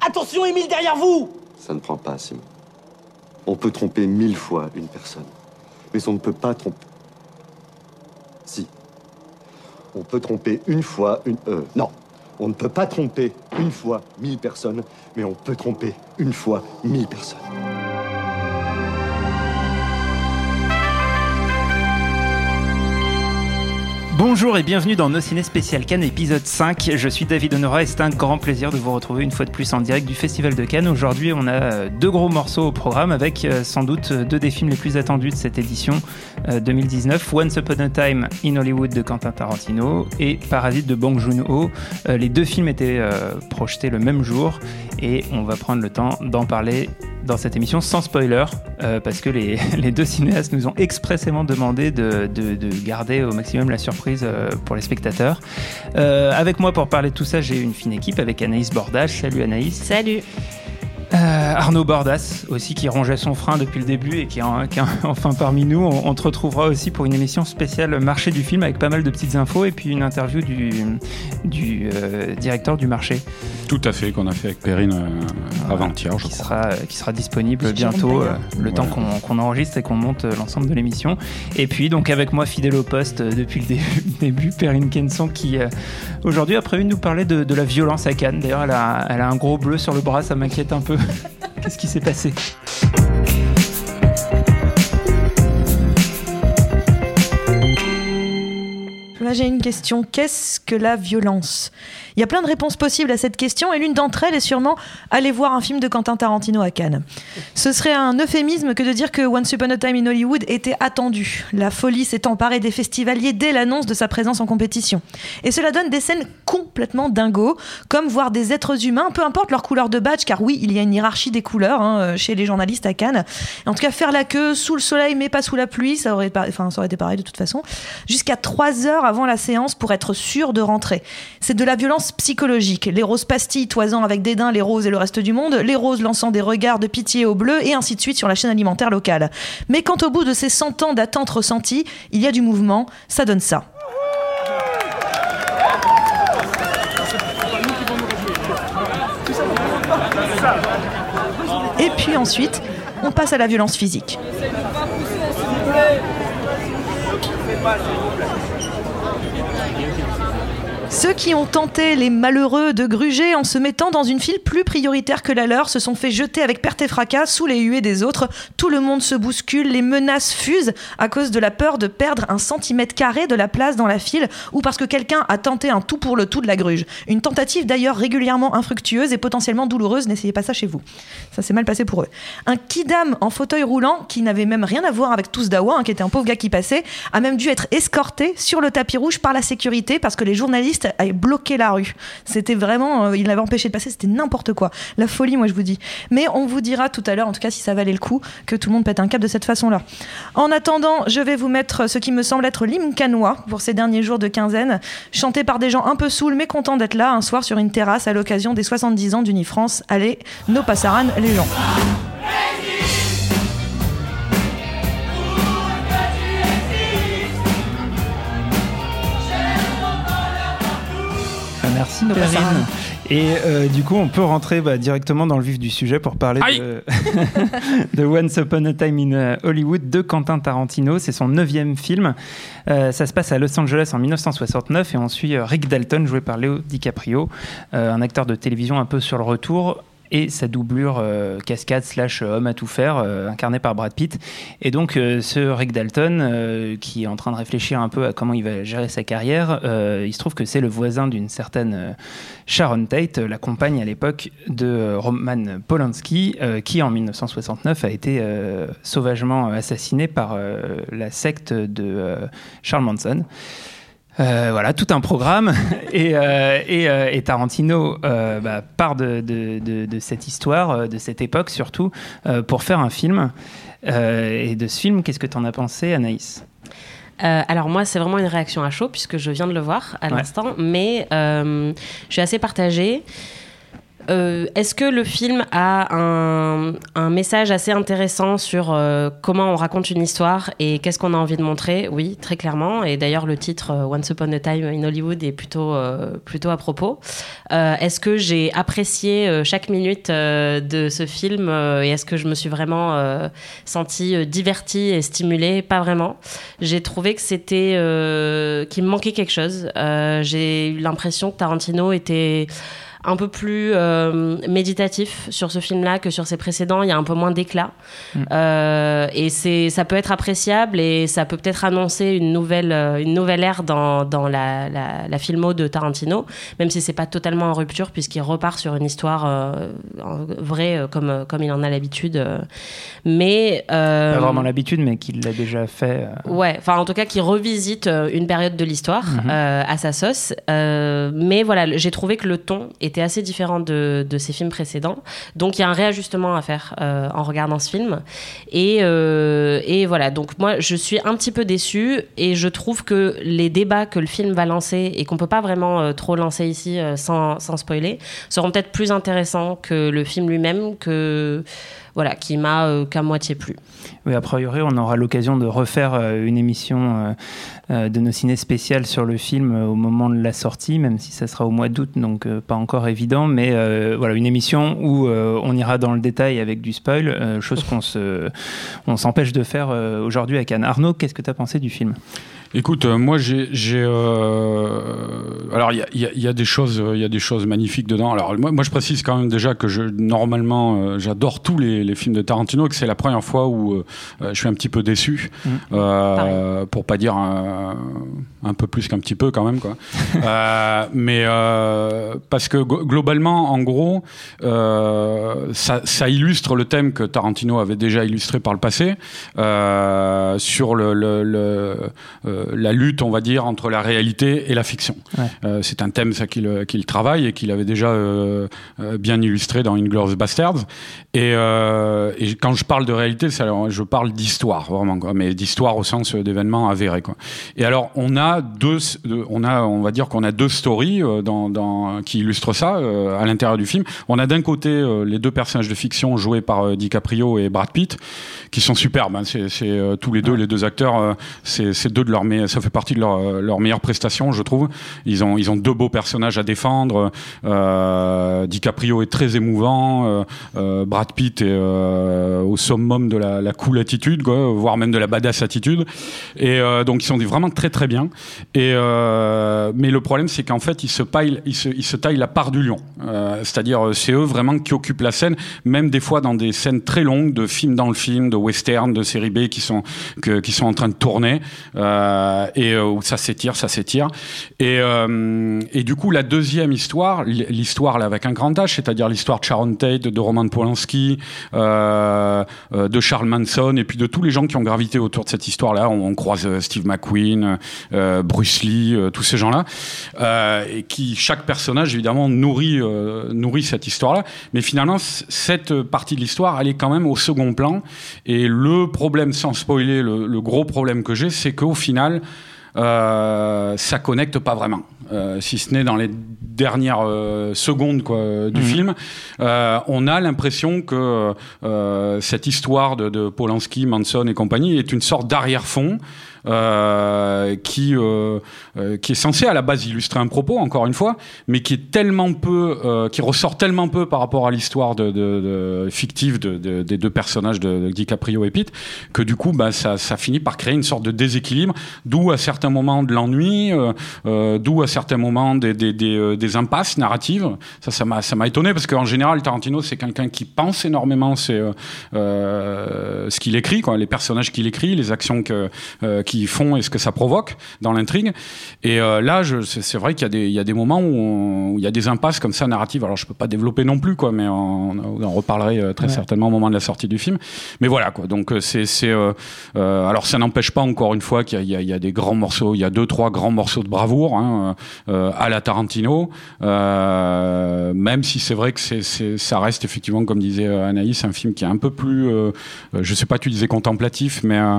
Attention, Émile, derrière vous Ça ne prend pas, Simon. On peut tromper mille fois une personne, mais on ne peut pas tromper. Si. On peut tromper une fois une. Euh, non. On ne peut pas tromper une fois mille personnes, mais on peut tromper une fois mille personnes. Bonjour et bienvenue dans Nos Ciné Spécial Cannes épisode 5. Je suis David Honora et c'est un grand plaisir de vous retrouver une fois de plus en direct du Festival de Cannes. Aujourd'hui, on a euh, deux gros morceaux au programme avec euh, sans doute deux des films les plus attendus de cette édition euh, 2019. Once Upon a Time in Hollywood de Quentin Tarantino et Parasite de Bong Joon-ho. Euh, les deux films étaient euh, projetés le même jour et on va prendre le temps d'en parler dans cette émission sans spoiler, euh, parce que les, deux cinéastes nous ont expressément demandé de, de- de garder au maximum la surprise euh, pour les spectateurs. Euh, avec moi pour parler de tout ça, j'ai une fine équipe avec Anaïs Bordage. Salut Anaïs. Salut. Euh, Arnaud Bordas aussi qui rongeait son frein depuis le début et qui est, en- qui est enfin parmi nous. On, on te retrouvera aussi pour une émission spéciale marché du film avec pas mal de petites infos et puis une interview du, du euh, directeur du marché Tout à fait, qu'on a fait avec Perrine euh, avant-hier, je qui crois. sera, qui sera disponible bientôt, le temps qu'on enregistre et qu'on monte l'ensemble de l'émission. Et puis, donc, avec moi, fidèle au poste depuis le dé- début, Perrine Kenson, qui aujourd'hui a prévu nous parler de, de la violence à Cannes. D'ailleurs, elle a, elle a un gros bleu sur le bras, ça m'inquiète un peu. Qu'est-ce qui s'est passé? Là, j'ai une question. Qu'est-ce que la violence? Il y a plein de réponses possibles à cette question et l'une d'entre elles est sûrement aller voir un film de Quentin Tarantino à Cannes. Ce serait un euphémisme que de dire que Once Upon a Time in Hollywood était attendu. La folie s'est emparée des festivaliers dès l'annonce de sa présence en compétition. Et cela donne des scènes complètement dingos, comme voir des êtres humains, peu importe leur couleur de badge, car oui, il y a une hiérarchie des couleurs hein, euh, chez les journalistes à Cannes. En tout cas, faire la queue sous le soleil mais pas sous la pluie, ça aurait, enfin, ça aurait été pareil de toute façon, jusqu'à 3 heures avant la séance pour être sûr de rentrer. C'est de la violence psychologique. Les roses pastilles toisant avec dédain les roses et le reste du monde, les roses lançant des regards de pitié aux bleus et ainsi de suite sur la chaîne alimentaire locale. Mais quand au bout de ces 100 ans d'attente ressentie, il y a du mouvement, ça donne ça. Et puis ensuite, on passe à la violence physique. Ceux qui ont tenté les malheureux de gruger en se mettant dans une file plus prioritaire que la leur se sont fait jeter avec perte et fracas sous les huées des autres. Tout le monde se bouscule, les menaces fusent à cause de la peur de perdre un centimètre carré de la place dans la file ou parce que quelqu'un a tenté un tout pour le tout de la gruge. Une tentative d'ailleurs régulièrement infructueuse et potentiellement douloureuse. N'essayez pas ça chez vous. Ça s'est mal passé pour eux. Un kidam en fauteuil roulant qui n'avait même rien à voir avec tous Dawa, hein, qui était un pauvre gars qui passait, a même dû être escorté sur le tapis rouge par la sécurité parce que les journalistes avaient bloqué la rue. C'était vraiment, euh, ils l'avaient empêché de passer, c'était n'importe quoi. La folie, moi je vous dis. Mais on vous dira tout à l'heure, en tout cas si ça valait le coup, que tout le monde pète un cap de cette façon-là. En attendant, je vais vous mettre ce qui me semble être l'hymne canois pour ces derniers jours de quinzaine, chanté par des gens un peu saouls mais contents d'être là un soir sur une terrasse à l'occasion des 70 ans d'Unifrance. Allez, nos passaran les gens. Merci Perrine. Et euh, du coup, on peut rentrer bah, directement dans le vif du sujet pour parler Aïe de, de Once Upon a Time in euh, Hollywood de Quentin Tarantino. C'est son neuvième film. Euh, ça se passe à Los Angeles en 1969 et on suit Rick Dalton, joué par Leo DiCaprio, euh, un acteur de télévision un peu sur le retour et sa doublure euh, cascade slash euh, homme à tout faire, euh, incarné par Brad Pitt. Et donc ce Rick Dalton, qui est en train de réfléchir un peu à comment il va gérer sa carrière, il se trouve que c'est le voisin d'une certaine Sharon Tate, la compagne à l'époque de Roman Polanski, qui en 1969 a été sauvagement assassiné par la secte de Charles Manson. Euh, voilà, tout un programme. Et, euh, et, euh, et Tarantino bah, part de, de- de- de cette histoire, de cette époque surtout, pour faire un film. Et de ce film, qu'est-ce que tu en as pensé, Anaïs? Euh, alors moi, c'est vraiment une réaction à chaud puisque je viens de le voir à Ouais. l'instant, mais euh, je suis assez partagée. Euh, Est-ce que le film a un, un message assez intéressant sur euh, comment on raconte une histoire et qu'est-ce qu'on a envie de montrer? Oui, très clairement. Et d'ailleurs, le titre euh, Once Upon a Time in Hollywood est plutôt, euh, plutôt à propos. Euh, est-ce que j'ai apprécié euh, chaque minute de ce film et est-ce que je me suis vraiment sentie divertie et stimulée? Pas vraiment. J'ai trouvé que c'était qu'il me manquait quelque chose. J'ai eu l'impression que Tarantino était un peu plus euh, méditatif sur ce film-là que sur ses précédents. Il y a un peu moins d'éclat. Euh, et c'est, ça peut être appréciable et ça peut peut-être annoncer une nouvelle, euh, une nouvelle ère dans, dans la, la, la filmo de Tarantino, même si c'est pas totalement en rupture puisqu'il repart sur une histoire euh, vraie comme, comme il en a l'habitude. Mais Pas vraiment l'habitude, mais qu'il l'a déjà fait. Ouais, enfin en tout cas qui revisite une période de l'histoire euh, à sa sauce. Mais voilà, j'ai trouvé que le ton était assez différent de, de ses films précédents. Donc il y a un réajustement à faire euh, en regardant ce film. Et, euh, et voilà, donc moi je suis un petit peu déçue et je trouve que les débats que le film va lancer et qu'on peut pas vraiment euh, trop lancer ici sans, sans spoiler seront peut-être plus intéressants que le film lui-même que voilà qui m'a qu'à moitié plu. Oui, a priori, on aura l'occasion de refaire une émission de nos ciné spéciales sur le film euh, au moment de la sortie, même si ça sera au mois d'août, donc euh, pas encore évident. Mais euh, voilà, une émission où euh, on ira dans le détail avec du spoil, euh, chose qu'on se, on s'empêche de faire euh, aujourd'hui avec Anne. Arnaud, qu'est-ce que tu as pensé du film? Écoute, euh, moi j'ai, euh, alors il y a, y y des choses, euh, il y a des choses magnifiques dedans. Alors moi, moi je précise quand même déjà que je normalement euh, j'adore tous les, les films de Tarantino, et que c'est la première fois où je suis un petit peu déçu, euh, pour pas dire un, un peu plus qu'un petit peu quand même quoi. Mais parce que globalement, en gros, ça, ça illustre le thème que Tarantino avait déjà illustré par le passé sur le, le- le, la lutte, on va dire, entre la réalité et la fiction. Ouais. Euh, c'est un thème ça qu'il travaille et qu'il avait déjà euh, euh, bien illustré dans Inglourious Bastards. Et, euh, et quand je parle de réalité, je parle d'histoire vraiment, quoi, mais d'histoire au sens d'événements avérés. Quoi. Et alors, on a deux, on a, on va dire qu'on a deux stories euh, dans, dans, qui illustrent ça euh, à l'intérieur du film. On a d'un côté euh, les deux personnages de fiction joués par euh, DiCaprio et Brad Pitt, qui sont superbes. hein. C'est euh, tous les deux, les deux acteurs, euh, c'est c'est deux de leurs me- ça fait partie de leur, euh, leur meilleures prestations, je trouve. Ils ont, ils ont deux beaux personnages à défendre. Euh, DiCaprio est très émouvant. Euh, Brad Pitt est au summum de la, cool attitude, quoi, voire même de la badass attitude. Et donc ils sont vraiment très très bien. Et mais le problème c'est qu'en fait ils se ils se, ils se taillent la part du lion. C'est-à-dire c'est eux vraiment qui occupent la scène, même des fois dans des scènes très longues de film dans le film, de western, de série B qui sont qui sont en train de tourner et euh, où ça s'étire, ça s'étire. Et, euh, du coup la deuxième histoire, l'histoire avec un grand H, c'est-à-dire l'histoire de Sharon Tate, de Roman Polanski, euh, euh, de Charles Manson et puis de tous les gens qui ont gravité autour de cette histoire-là. On, croise euh, Steve McQueen, euh, Bruce Lee, euh, tous ces gens-là, euh, qui chaque personnage évidemment nourrit euh, cette histoire-là. Mais finalement, cette partie de l'histoire, elle est quand même au second plan. Et le problème, sans spoiler, le, le gros problème que j'ai, c'est qu'au final, euh, ça connecte pas vraiment. Euh, si ce n'est dans les dernières euh, secondes quoi, du film, euh, on a l'impression que cette histoire de, de Polanski, Manson et compagnie est une sorte d'arrière-fond euh, qui euh, euh, qui est censé à la base illustrer un propos encore une fois, mais qui est tellement peu, qui ressort tellement peu par rapport à l'histoire de, fictive de, de- des deux personnages de, DiCaprio et Pitt, que du coup, bah, ça, ça finit par créer une sorte de déséquilibre, d'où à certains moments de l'ennui, d'où à certains moments des, des, impasses narratives. Ça, ça m'a, ça m'a étonné parce qu'en général, Tarantino, c'est quelqu'un qui pense énormément c'est, ce qu'il écrit, quoi, les personnages qu'il écrit, les actions que, qu'ils font et ce que ça provoque dans l'intrigue. Et euh, là, je, c'est, c'est vrai qu'il y a des, il y a des moments où, on- où il y a des impasses comme ça narratives. Alors, je peux pas développer non plus, quoi, mais on, on en reparlerait euh, très Ouais. certainement au moment de la sortie du film. Mais voilà, quoi. Donc, euh, c'est, c'est, euh, euh, alors, ça n'empêche pas encore une fois qu'il y a, il y y a des grands morceaux. Il y a deux, trois grands morceaux de bravoure hein, euh, à la Tarantino. Euh, même si c'est vrai que c'est, c'est, ça reste effectivement, comme disait Anaïs, un film qui est un peu plus, je sais pas, tu disais contemplatif, mais euh,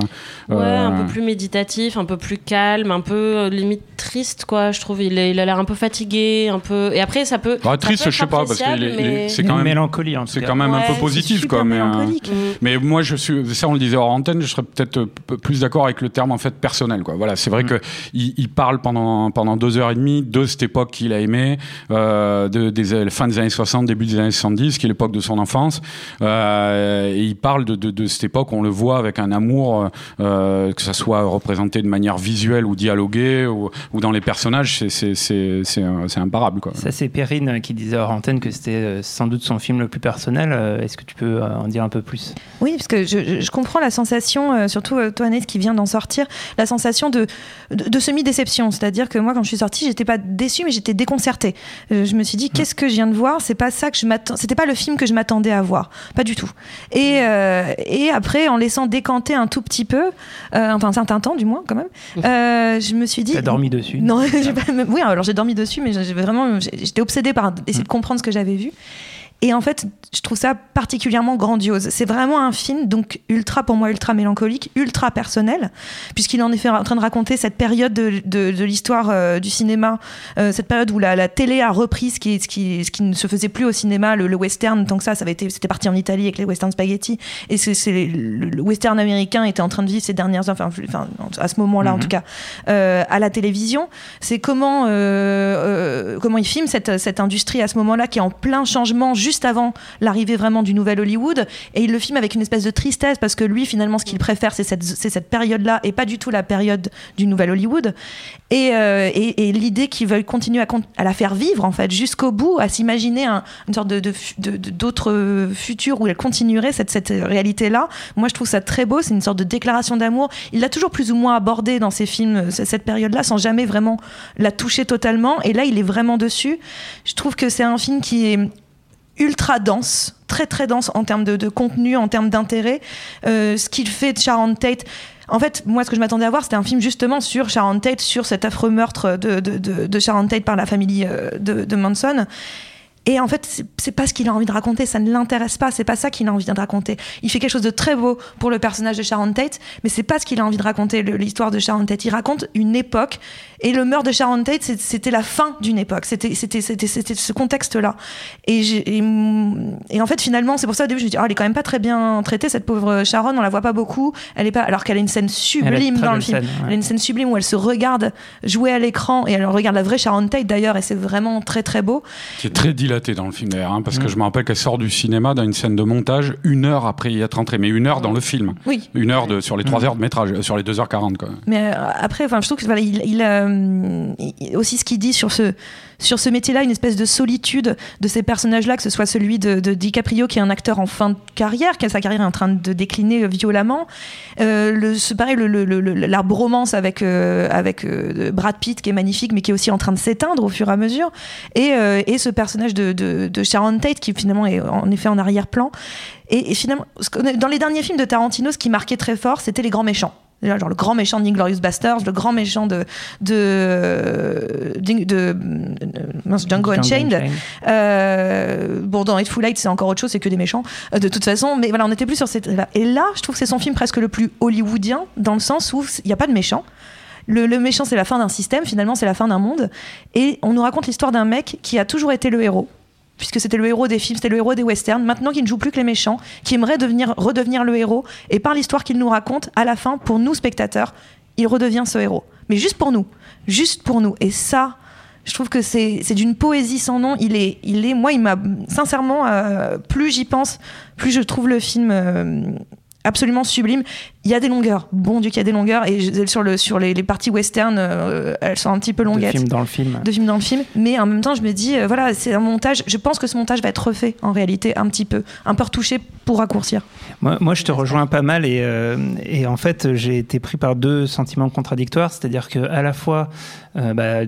Ouais, un peu plus méditatif, un peu plus calme, un peu euh, limite triste, quoi. Je trouve il, est- il a l'air un peu fatigué, un peu. Et après, ça peut. bah, ça triste, peut je sais pas, parce mais- c'est quand même, mélancolie en tout c'est quand même un peu positif, quoi. Mais, euh. Mm. Mais moi, je suis, ça, on le disait hors antenne, je serais peut-être euh, plus d'accord avec le terme en fait personnel, quoi. Voilà, c'est vrai Mm. que il, il parle pendant pendant deux heures et demie de cette époque qu'il a aimée, euh, de, des euh, fin des années 60, début des années 70, qui est l'époque de son enfance. Euh, et il parle de, de, de cette époque, on le voit avec un amour, euh, que ça soit représenté de manière visuelle ou dialoguée ou, ou dans les personnages, c'est c'est c'est c'est euh, c'est imparable, quoi. Ça, c'est Perrine qui disait hors antenne que c'était euh, sans doute son film le plus personnel. Euh, Est-ce que tu peux euh, en dire un peu plus? Oui, parce que je, comprends la sensation, euh, surtout euh, toi, Anaïs, qui vient d'en sortir, la sensation de, de, de semi-déception. C'est-à-dire que moi, quand je suis sortie, j'étais pas déçue, mais j'étais déconcertée. Euh, je me suis dit, qu'est-ce que je viens de voir? C'est pas ça que je m'attends. C'était pas le film que je m'attendais à voir, pas du tout. Et, euh, et après, en laissant décanter un tout petit peu, euh, enfin un certain temps du moins, quand même, euh, je me suis dit. T'as dormi dessus Non, pas- oui, alors j'ai dormi dessus, mais j'ai vraiment, j'étais obsédée par essayer de comprendre ce que j'avais vu. Et en fait, je trouve ça particulièrement grandiose. C'est vraiment un film, donc ultra, pour moi, ultra mélancolique, ultra personnel, puisqu'il est en effet en train de raconter cette période de, de- de l'histoire euh, du cinéma, euh, cette période où la, la télé a repris ce qui, ce, qui, ce qui ne se faisait plus au cinéma, le, le western, tant que ça, ça avait été, c'était parti en Italie avec les western spaghetti, et c'est, le, le western américain était en train de vivre ces dernières, enfin, enfin à ce moment-là en Mhm. tout cas, euh, à la télévision. C'est comment, comment il filme cette, cette industrie à ce moment-là qui est en plein changement juste avant l'arrivée vraiment du nouvel Hollywood. Et il le filme avec une espèce de tristesse parce que lui, finalement, ce qu'il préfère, c'est cette, cette période-là et pas du tout la période du nouvel Hollywood. Et, euh, et, et l'idée qu'ils veulent continuer à, à la faire vivre, en fait, jusqu'au bout, à s'imaginer un- une sorte de, d'autres futurs où elle continuerait cette, cette réalité-là. Moi, je trouve ça très beau. C'est une sorte de déclaration d'amour. Il l'a toujours plus ou moins abordé dans ses films, euh, cette période-là, sans jamais vraiment la toucher totalement. Et là, il est vraiment dessus. Je trouve que c'est un film qui est ultra dense, très très dense en termes de, contenu, en termes d'intérêt. Euh, ce qu'il fait de Sharon Tate. En fait, moi, ce que je m'attendais à voir, c'était un film justement sur Sharon Tate, sur cet affreux meurtre de, de, de- de Sharon Tate par la famille euh, de Manson. Et en fait, c'est- pas ce qu'il a envie de raconter, ça ne l'intéresse pas, c'est pas ça qu'il a envie de raconter. Il fait quelque chose de très beau pour le personnage de Sharon Tate, mais c'est pas ce qu'il a envie de raconter, l'histoire de Sharon Tate. Il raconte une époque, et le meurtre de Sharon Tate, c'était la fin d'une époque, c'était c'était- c'était- c'était ce contexte-là. Et, et, et en fait, finalement, c'est pour ça au début, je me dis, oh, elle est quand même pas très bien traitée, cette pauvre Sharon, on la voit pas beaucoup, elle est pas, alors qu'elle a une scène sublime dans le film. scène, ouais. Elle a une scène sublime où elle se regarde jouer à l'écran, et elle regarde la vraie Sharon Tate d'ailleurs, et c'est vraiment très très beau. très dilaté dans le film d'ailleurs, hein, parce Mm. que je me rappelle qu'elle sort du cinéma dans une scène de montage une heure après y être entrée, mais une heure dans le film, Oui. une heure de, sur les trois Mm. heures de métrage, euh, sur les 2h40 quoi. Mais euh, après, enfin, je trouve que voilà, il, il, euh, il- aussi ce qu'il dit sur ce sur ce métier-là, une espèce de solitude de ces personnages-là, que ce soit celui de, DiCaprio qui est un acteur en fin de carrière, qui a sa carrière est en train de décliner euh, violemment. Euh, le, c'est pareil, le, le- le- la bromance avec euh, avec euh, Brad Pitt qui est magnifique, mais qui est aussi en train de s'éteindre au fur et à mesure. Et, euh, et ce personnage de, de, de Sharon Tate qui finalement est en effet en arrière-plan. Et, finalement, ce dans les derniers films de Tarantino, ce qui marquait très fort, c'était les grands méchants. Genre le grand méchant d'Inglorious Bastards, le grand méchant de de, de, de- mince, Django Unchained. Euh, bon, dans Hateful Eight, c'est encore autre chose, c'est que des méchants, euh, de toute façon. Mais voilà, on était plus sur cette. là. Et là, je trouve que c'est son film presque le plus hollywoodien, dans le sens où il n'y a pas de méchant. Le, le méchant, c'est la fin d'un système, finalement, c'est la fin d'un monde. Et on nous raconte l'histoire d'un mec qui a toujours été le héros, puisque c'était le héros des films, c'était le héros des westerns, maintenant qu'il ne joue plus que les méchants, qui aimerait devenir, redevenir le héros. Et par l'histoire qu'il nous raconte, à la fin, pour nous, spectateurs, il redevient ce héros. Mais juste pour nous. Juste pour nous. Et ça, je trouve que c'est c'est d'une poésie sans nom. Il est, il est moi, il m'a sincèrement, euh, plus j'y pense, plus je trouve le film euh, absolument sublime. Il y a des longueurs. Bon Dieu, qu'il y a des longueurs. Et sur, le, sur les, les parties western, euh, elles sont un petit peu longuettes. De film dans le film. De film dans le film. Mais en même temps, je me dis, euh, voilà, c'est un montage. Je pense que ce montage va être refait, en réalité, un petit peu. Un peu retouché pour raccourcir. Moi, moi je te rejoins pas mal. Et, euh, et en fait, j'ai été pris par deux sentiments contradictoires. C'est-à-dire que à la fois, bah,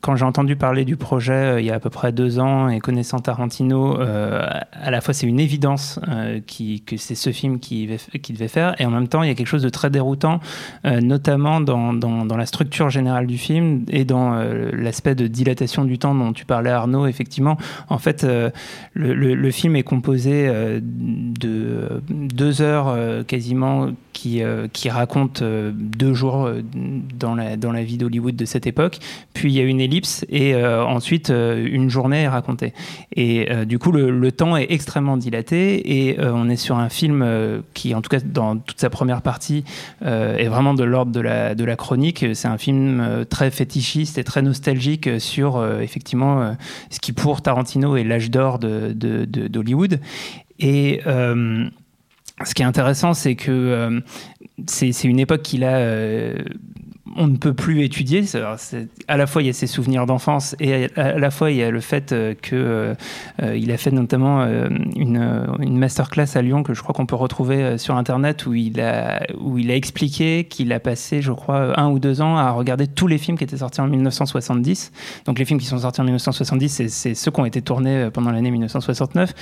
quand j'ai entendu parler du projet il y a à peu près deux ans et connaissant Tarantino, à la fois, c'est une évidence qui, que c'est ce film qu'il qui devait faire. Et en même temps, il y a quelque chose de très déroutant, euh, notamment dans, la structure générale du film et dans euh, l'aspect de dilatation du temps dont tu parlais, Arnaud. Effectivement, en fait, euh, le, film est composé de deux heures quasiment qui, qui raconte deux jours dans la, vie d'Hollywood de cette époque. Puis il y a une ellipse et ensuite une journée est racontée. Et du coup, le, temps est extrêmement dilaté et on est sur un film qui, en tout cas dans toute sa première partie euh, est vraiment de l'ordre de la, de la chronique. C'est un film euh, très fétichiste et très nostalgique sur euh, effectivement ce qui pour Tarantino est l'âge d'or d'Hollywood. De, de, et ce qui est intéressant, c'est que c'est une époque qu'il a on ne peut plus étudier. À la fois, il y a ses souvenirs d'enfance et à la fois, il y a le fait euh, qu'il euh, euh, a fait notamment une, une, masterclass à Lyon que je crois qu'on peut retrouver sur Internet où il a, expliqué qu'il a passé, je crois, un ou deux ans à regarder tous les films qui étaient sortis en 1970. Donc, les films qui sont sortis en 1970, c'est ceux qui ont été tournés pendant l'année 1969.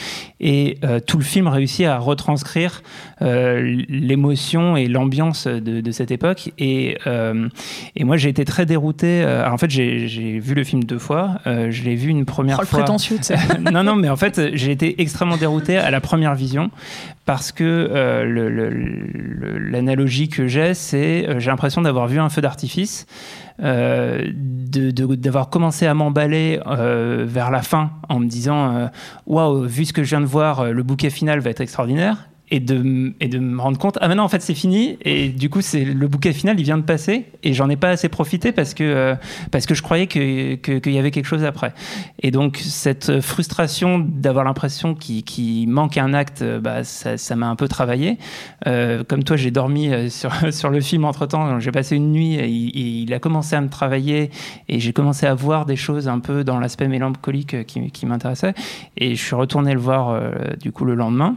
Et tout le film réussit à retranscrire l'émotion et l'ambiance de, de, cette époque. Et et moi, j'ai été très dérouté. Euh, alors, en fait, j'ai vu le film deux fois. Euh, je l'ai vu une première oh, fois. Le prétentieux, non, non, mais en fait, j'ai été extrêmement dérouté à la première vision parce que euh, l'analogie que j'ai, c'est j'ai l'impression d'avoir vu un feu d'artifice. d'avoir commencé à m'emballer vers la fin en me disant waouh vu ce que je viens de voir le bouquet final va être extraordinaire et de, et de me rendre compte, ah maintenant en fait c'est fini, et du coup c'est le bouquet final il vient de passer, et j'en ai pas assez profité parce que, euh, parce que je croyais qu'il que, qu'il y avait quelque chose après. Et donc cette frustration d'avoir l'impression qu'il qui manque un acte, bah, ça m'a un peu travaillé. Euh, comme toi j'ai dormi euh, sur, sur le film entre temps, j'ai passé une nuit, et il, a commencé à me travailler, et j'ai commencé à voir des choses un peu dans l'aspect mélancolique qui, qui m'intéressait, et je suis retourné le voir du coup le lendemain.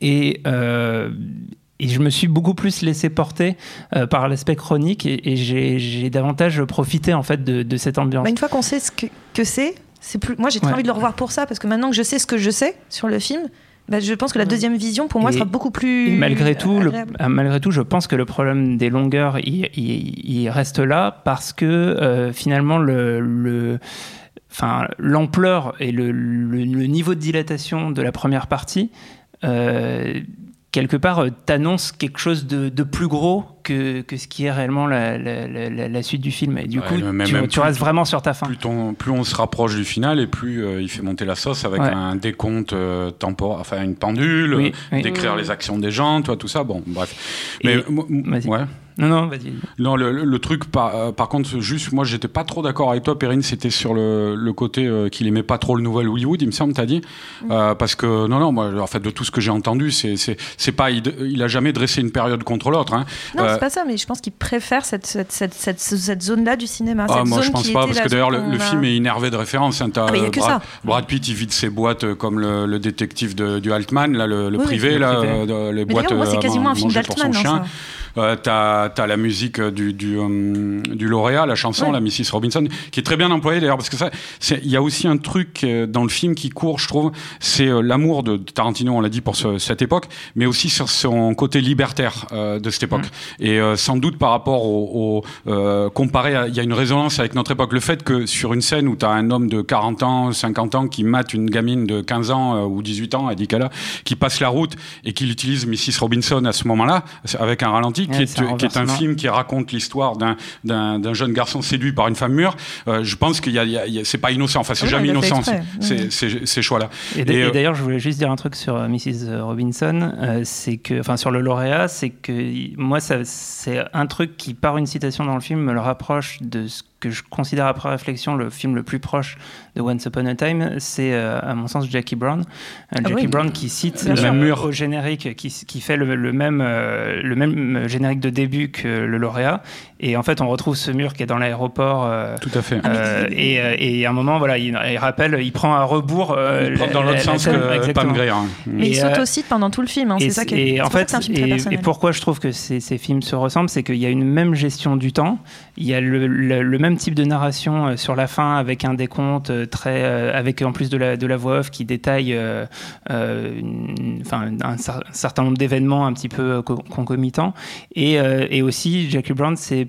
Et, euh, et je me suis beaucoup plus laissé porter euh, par l'aspect chronique et, j'ai davantage profité en fait de, cette ambiance. Bah, une fois qu'on sait ce que, que c'est, c'est plus. Moi, j'ai très envie de le revoir pour ça parce que maintenant que je sais ce que je sais sur le film. Bah, je pense que la deuxième vision, pour moi, sera beaucoup plus. malgré tout, le, euh, malgré tout, je pense que le problème des longueurs, il, il, reste là parce que finalement, le, le enfin, l'ampleur et le, le, niveau de dilatation de la première partie euh, quelque part, euh, t'annonce quelque chose de, de, plus gros que, que, ce qui est réellement la, la, la, la suite du film. Et du coup, tu, tu restes vraiment sur ta fin. Plus, plus, on se rapproche du final et plus euh, il fait monter la sauce avec un décompte euh, temporaire, enfin une pendule, décrire les actions des gens, toi, tout ça. Bon, bref. Mais, ouais. Non, non, vas-y. Non, le, truc, par, euh, par, contre, juste, moi, j'étais pas trop d'accord avec toi, Perrine, c'était sur le, le côté euh, qu'il aimait pas trop le nouvel Hollywood, il me semble, t'as dit. Mm. Euh, parce que, non, non, moi, en fait, de tout ce que j'ai entendu, c'est, c'est, pas, il, a jamais dressé une période contre l'autre. Hein. Non, c'est pas ça, mais je pense qu'il préfère cette, cette, cette, cette, zone-là du cinéma. Ah, moi, je pense pas, parce que d'ailleurs, le, film est énervé de référence. Hein, ah, mais y a que Brad, ça. Brad Pitt, il vide ses boîtes comme le, le détective de, du Altman, là, le, privé, là, les boîtes. Moi, c'est quasiment un film d'Altman. Euh, t'as as la musique du, du, euh, du lauréat, la chanson, la Mrs. Robinson, qui est très bien employée d'ailleurs, parce que ça, il y a aussi un truc euh, dans le film qui court, je trouve, c'est euh, l'amour de Tarantino, on l'a dit pour ce, cette époque, mais aussi sur son côté libertaire de cette époque. Mm. Et sans doute par rapport au, au comparé, il y a une résonance avec notre époque. Le fait que sur une scène où tu as un homme de 40 ans, 50 ans qui mate une gamine de 15 ans ou 18 ans, Eddie Cala, qui passe la route et qu'il utilise Mrs. Robinson à ce moment-là, avec un ralenti, qui, est, un, qui est un film qui raconte l'histoire d'un jeune garçon séduit par une femme mûre. Euh, je pense qu'il y a, a c'est pas innocent. Enfin, c'est jamais innocent ces choix-là. Et, euh, d'ailleurs, je voulais juste dire un truc sur euh, Mrs. Robinson, c'est que, enfin, sur le lauréat, c'est que moi, c'est un truc qui, par une citation dans le film, me le rapproche de ce que je considère après réflexion le film le plus proche de Once Upon a Time, c'est à mon sens Jackie Brown. Jackie Brown qui cite le même mur au générique, qui, qui fait le, le même, le même générique de début que le lauréat. Et en fait, on retrouve ce mur qui est dans l'aéroport. Tout à fait. et, et, à un moment, voilà, il, il, rappelle, il prend à rebours. il prend dans l'autre sens que Pam Grier. Mais il s'autocite pendant tout le film. Hein, c'est ça qui est, et en fait, et, pourquoi je trouve que ces, ces films se ressemblent, c'est qu'il y a une même gestion du temps, il y a le, le, même type de narration sur la fin avec un décompte très, avec en plus de la, de la voix off qui détaille euh, enfin, un, certain nombre d'événements un petit peu concomitants. Et, et aussi, Jackie Brown, c'est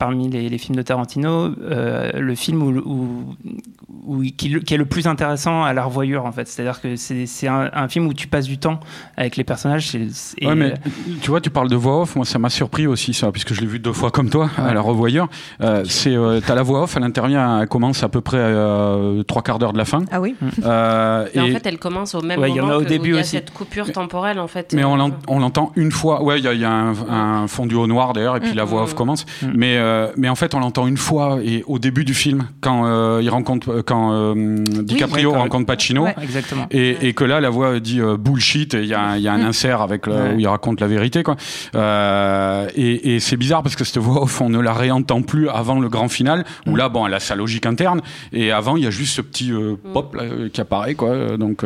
parmi les, les, films de Tarantino, euh, le film où, où, où qui, qui, est le plus intéressant à la revoyure en fait. C'est-à-dire que c'est un, un, film où tu passes du temps avec les personnages. Et, ouais, mais tu vois, tu parles de voix off. Moi, ça m'a surpris aussi ça, puisque je l'ai vu deux fois comme toi à la revoyure. Euh, c'est euh, t'as la voix off à l'intérieur, elle commence à peu près euh, trois quarts d'heure de la fin. Ah oui. Euh, et, en fait, elle commence au même ouais, moment. Il y en a au début il y a aussi. cette coupure temporelle en fait. Mais on l'entend une fois. Ouais, il y a, y a un, un, fondu au noir d'ailleurs, et puis mm. la voix off commence. Mm. Mais mais en fait, on l'entend une fois et au début du film quand euh, il rencontre quand euh, DiCaprio oui, rencontre Pacino ouais, exactement. Et, et, que là la voix dit euh, bullshit et il y a, y a un mm. insert avec le, ouais. où il raconte la vérité quoi et, et c'est bizarre parce que cette voix off on ne la réentend plus avant le grand final où mm. là bon elle a sa logique interne et avant il y a juste ce petit mm. pop là, qui apparaît quoi donc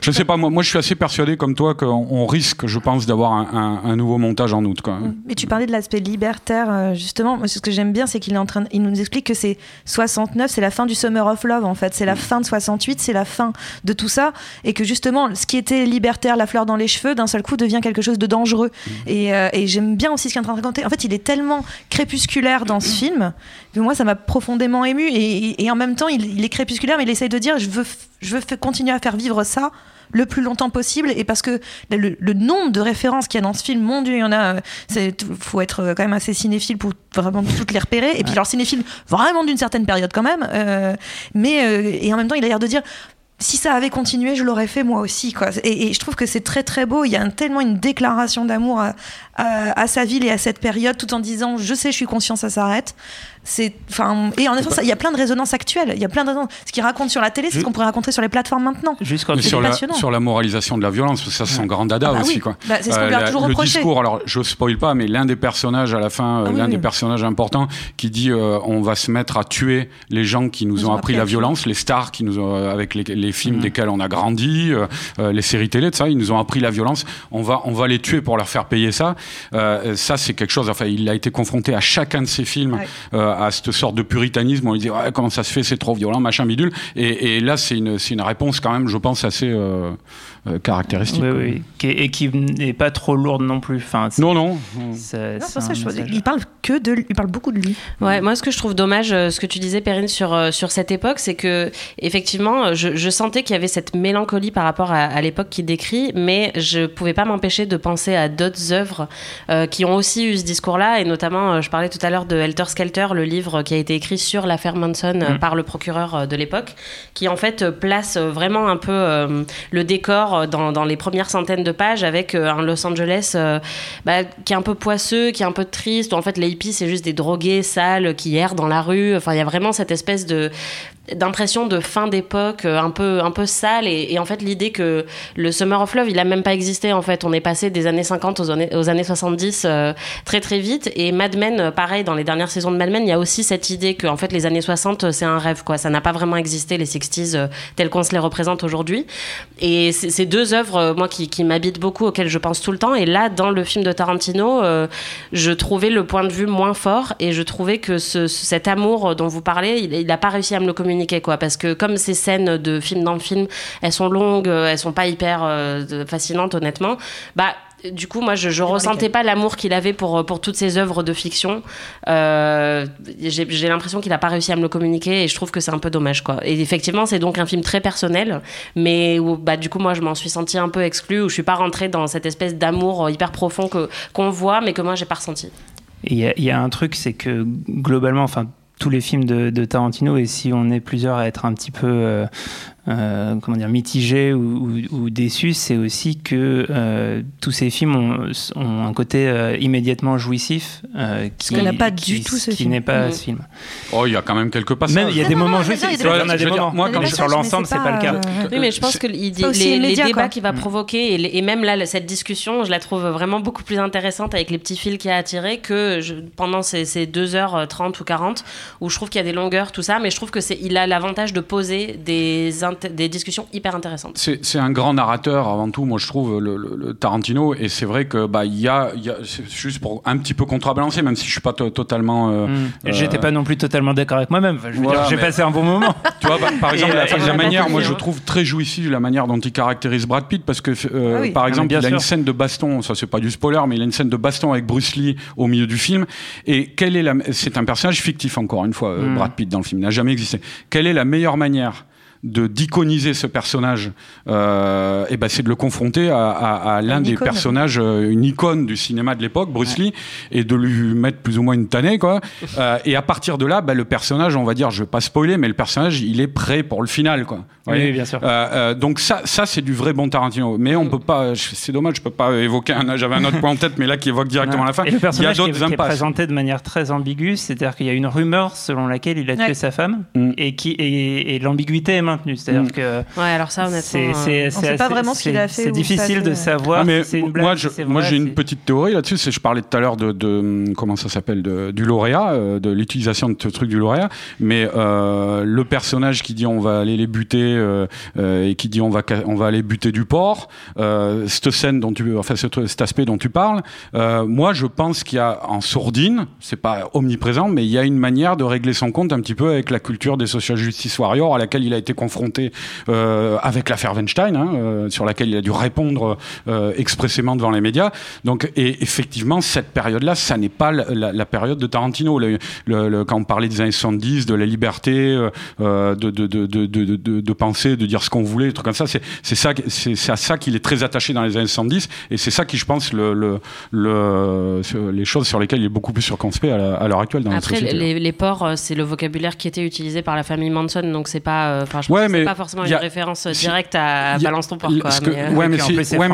je sais pas moi moi je suis assez persuadé comme toi qu'on on risque je pense d'avoir un, un, un, nouveau montage en août quoi. mais tu parlais de l'aspect libertaire justement ce que j'aime bien c'est qu'il est en train, il nous explique que c'est 69, c'est la fin du Summer of Love en fait, c'est la fin de 68, c'est la fin de tout ça, et que justement, ce qui était libertaire, la fleur dans les cheveux, d'un seul coup devient quelque chose de dangereux. Et, euh, et j'aime bien aussi ce qu'il est en train de raconter. En fait, il est tellement crépusculaire dans ce film que moi, ça m'a profondément ému. Et, et, en même temps, il, il, est crépusculaire, mais il essaye de dire, je veux, je veux continuer à faire vivre ça le plus longtemps possible et parce que le, le nombre de références qu'il y a dans ce film, mon dieu, il y en a, il faut être quand même assez cinéphile pour vraiment toutes les repérer. Et puis alors cinéphile vraiment d'une certaine période quand même, euh, mais euh, et en même temps il a l'air de dire si ça avait continué, je l'aurais fait moi aussi. Quoi. Et, et je trouve que c'est très très beau. Il y a un, tellement une déclaration d'amour à, à, à, sa ville et à cette période, tout en disant je sais, je suis conscient, ça s'arrête. C'est, enfin, et en effet, il y a plein de résonances actuelles. Il y a plein de ce qu'il raconte sur la télé, c'est ce qu'on pourrait raconter sur les plateformes maintenant. Juste sur la, sur la moralisation de la violence, parce que ça c'est son grand dada ah bah aussi. Oui. Quoi. Bah, c'est ce qu'on lui a toujours le reproché. discours, alors je spoil pas, mais l'un des personnages à la fin, ah l'un oui, des personnages importants, qui dit euh, on va se mettre à tuer les gens qui nous, nous ont appris la violence, les stars qui nous ont, euh, avec les, les films mmh. desquels on a grandi, euh, les séries télé, de ça, ils nous ont appris la violence. On va, on va les tuer pour leur faire payer ça. ça c'est quelque chose. Enfin, il a été confronté à chacun de ses films ouais. À cette sorte de puritanisme. On lui dit ouais, comment ça se fait, c'est trop violent, machin bidule. Et, et là, c'est une, une réponse quand même, je pense, assez euh, euh, caractéristique. Oui, oui. Et qui n'est pas trop lourde non plus. Enfin, non, non. C'est, non, ça, je il parle que de, il parle beaucoup de lui. Ouais, moi, ce que je trouve dommage, ce que tu disais, Perrine, sur sur cette époque, c'est que effectivement, je, je sentais qu'il y avait cette mélancolie par rapport à, à l'époque qu'il décrit, mais je pouvais pas m'empêcher de penser à d'autres œuvres euh, qui ont aussi eu ce discours-là, et notamment, je parlais tout à l'heure de Helter Skelter, le livre qui a été écrit sur l'affaire Manson mmh. par le procureur de l'époque, qui en fait place vraiment un peu euh, le décor dans, dans, les premières centaines de pages avec euh, un Los Angeles euh, bah, qui est un peu poisseux, qui est un peu triste, où en fait les hippies c'est juste des drogués sales qui errent dans la rue. Enfin, il y a vraiment cette espèce de d'impression de fin d'époque un peu un peu sale. Et, en fait l'idée que le Summer of Love il a même pas existé en fait. On est passé des années 50 aux années, aux années 70 euh, très très vite. Et Mad Men pareil dans les dernières saisons de Mad Men il y a aussi cette idée que en fait les années 60 c'est un rêve quoi. Ça n'a pas vraiment existé les 60s euh, tels qu'on se les représente aujourd'hui. Et ces deux œuvres euh, moi qui, m'habitent beaucoup auxquelles je pense tout le temps. Et là dans le film de Tarantino euh, je trouvais le point de vue moins fort. Et je trouvais que ce, cet amour dont vous parlez il n'a pas réussi à me le communiquer quoi parce que comme ces scènes de film dans le film elles sont longues elles sont pas hyper euh, fascinantes honnêtement bah du coup, moi, je, je ressentais pas l'amour qu'il avait pour, pour toutes ces œuvres de fiction. Euh, J'ai l'impression qu'il a pas réussi à me le communiquer et je trouve que c'est un peu dommage, quoi. Et effectivement, c'est donc un film très personnel, mais où, bah, du coup, moi, je m'en suis sentie un peu exclue, où je suis pas rentrée dans cette espèce d'amour hyper profond que qu'on voit, mais que moi, j'ai pas ressenti. Il y, y, a un truc, c'est que globalement, enfin, tous les films de, de, Tarantino et si on est plusieurs à être un petit peu euh, comment dire, mitigé ou, ou- ou déçu, c'est aussi que euh, tous ces films ont, ont un côté euh, immédiatement jouissif euh, qui qu'on n'a pas qui- du tout ce qui film. n'est pas Mhm. ce film. Oh, il y a quand même quelques passages. Même il y a Non, des non, moments non, jouissifs, il y en a des moments. moi, quand sur l'ensemble, c'est pas le cas. Oui, mais je pense que pas les, débats quoi. qu'il va Mm. provoquer et, les- et même là, cette discussion, je la trouve vraiment beaucoup plus intéressante avec les petits fils qu'il a attirés que je- pendant ces, ces 2h30 ou 40 où je trouve qu'il y a des longueurs, tout ça, mais je trouve que c'est il a l'avantage de poser des, des discussions hyper intéressantes. C'est un grand narrateur avant tout, moi je trouve le, le- le Tarantino, et c'est vrai que bah il y a, y a c'est juste pour un petit peu contrebalancer, même si je suis pas to- totalement. euh, Mm. euh, J'étais pas non plus totalement d'accord avec moi-même. Enfin, je veux Voilà, dire, j'ai passé un bon moment. Tu vois, bah, par exemple, Et, la, euh, et la j'en ai manière, moi je trouve très jouissive la manière dont il caractérise Brad Pitt, parce que, euh, Ah oui. par exemple, il a une scène de baston, ça c'est pas du spoiler, mais il a une scène de baston avec Bruce Lee au milieu du film. Et quelle est la, c'est un personnage fictif encore une fois, euh, Mm. Brad Pitt dans le film, il n'a jamais existé. Quelle est la meilleure manière de d'iconiser ce personnage euh, et ben c'est de le confronter à, à- à l'un des icône. personnages euh, une icône du cinéma de l'époque Bruce Lee et de lui mettre plus ou moins une tannée quoi Euh, et à partir de là ben, le personnage on va dire je vais pas spoiler mais le personnage il est prêt pour le final quoi Oui, bien sûr. euh, euh, donc ça, ça c'est du vrai bon Tarantino. Mais on peut pas. C'est dommage, je peux pas évoquer un. J'avais un autre point en tête, mais là qui évoque directement la fin. Et Il y a qui est, d'autres qui est impasses. présenté de manière très ambiguë, c'est-à-dire qu'il y a une rumeur selon laquelle il a tué Ouais. sa femme Mm. et, qui, et, et l'ambiguïté est C'est-à-dire Mm. que Ouais, alors ça, honnêtement. c'est, euh, c'est, pas vraiment ce qu'il a fait C'est difficile de savoir. Ah, mais si c'est une blague, moi, si je, moi j'ai une petite théorie là-dessus. C'est je parlais tout à l'heure de, de comment ça s'appelle de- du lauréat, euh, de l'utilisation de ce truc du lauréat. Mais euh, le personnage qui dit on va aller les buter euh, euh, et qui dit on va on va aller buter du porc. Euh, cette scène dont tu, enfin cet, cet aspect dont tu parles. euh, moi, je pense qu'il y a en sourdine, c'est pas omniprésent, mais il y a une manière de régler son compte un petit peu avec la culture des social justice warriors à laquelle il a été confronté euh, avec l'affaire Weinstein, hein, euh, sur laquelle il a dû répondre euh, expressément devant les médias. Donc, et effectivement, cette période-là, ça n'est pas la, la- la période de Tarantino. Le, le- le- quand on parlait des années 70, de la liberté, de, penser, de dire ce qu'on voulait, des trucs comme ça, c'est ça, à ça qu'il est très attaché dans les années 70, et c'est ça qui, je pense, le, les choses sur lesquelles il est beaucoup plus circonspect à l'heure actuelle dans Après, société. les, les porcs, euh, c'est le vocabulaire qui était utilisé par la famille Manson, donc c'est pas. euh, Ouais, que mais c'est pas forcément une a- référence directe à Balance ton porc, quoi. Que- mais, euh, ouais, mais c'est ouais,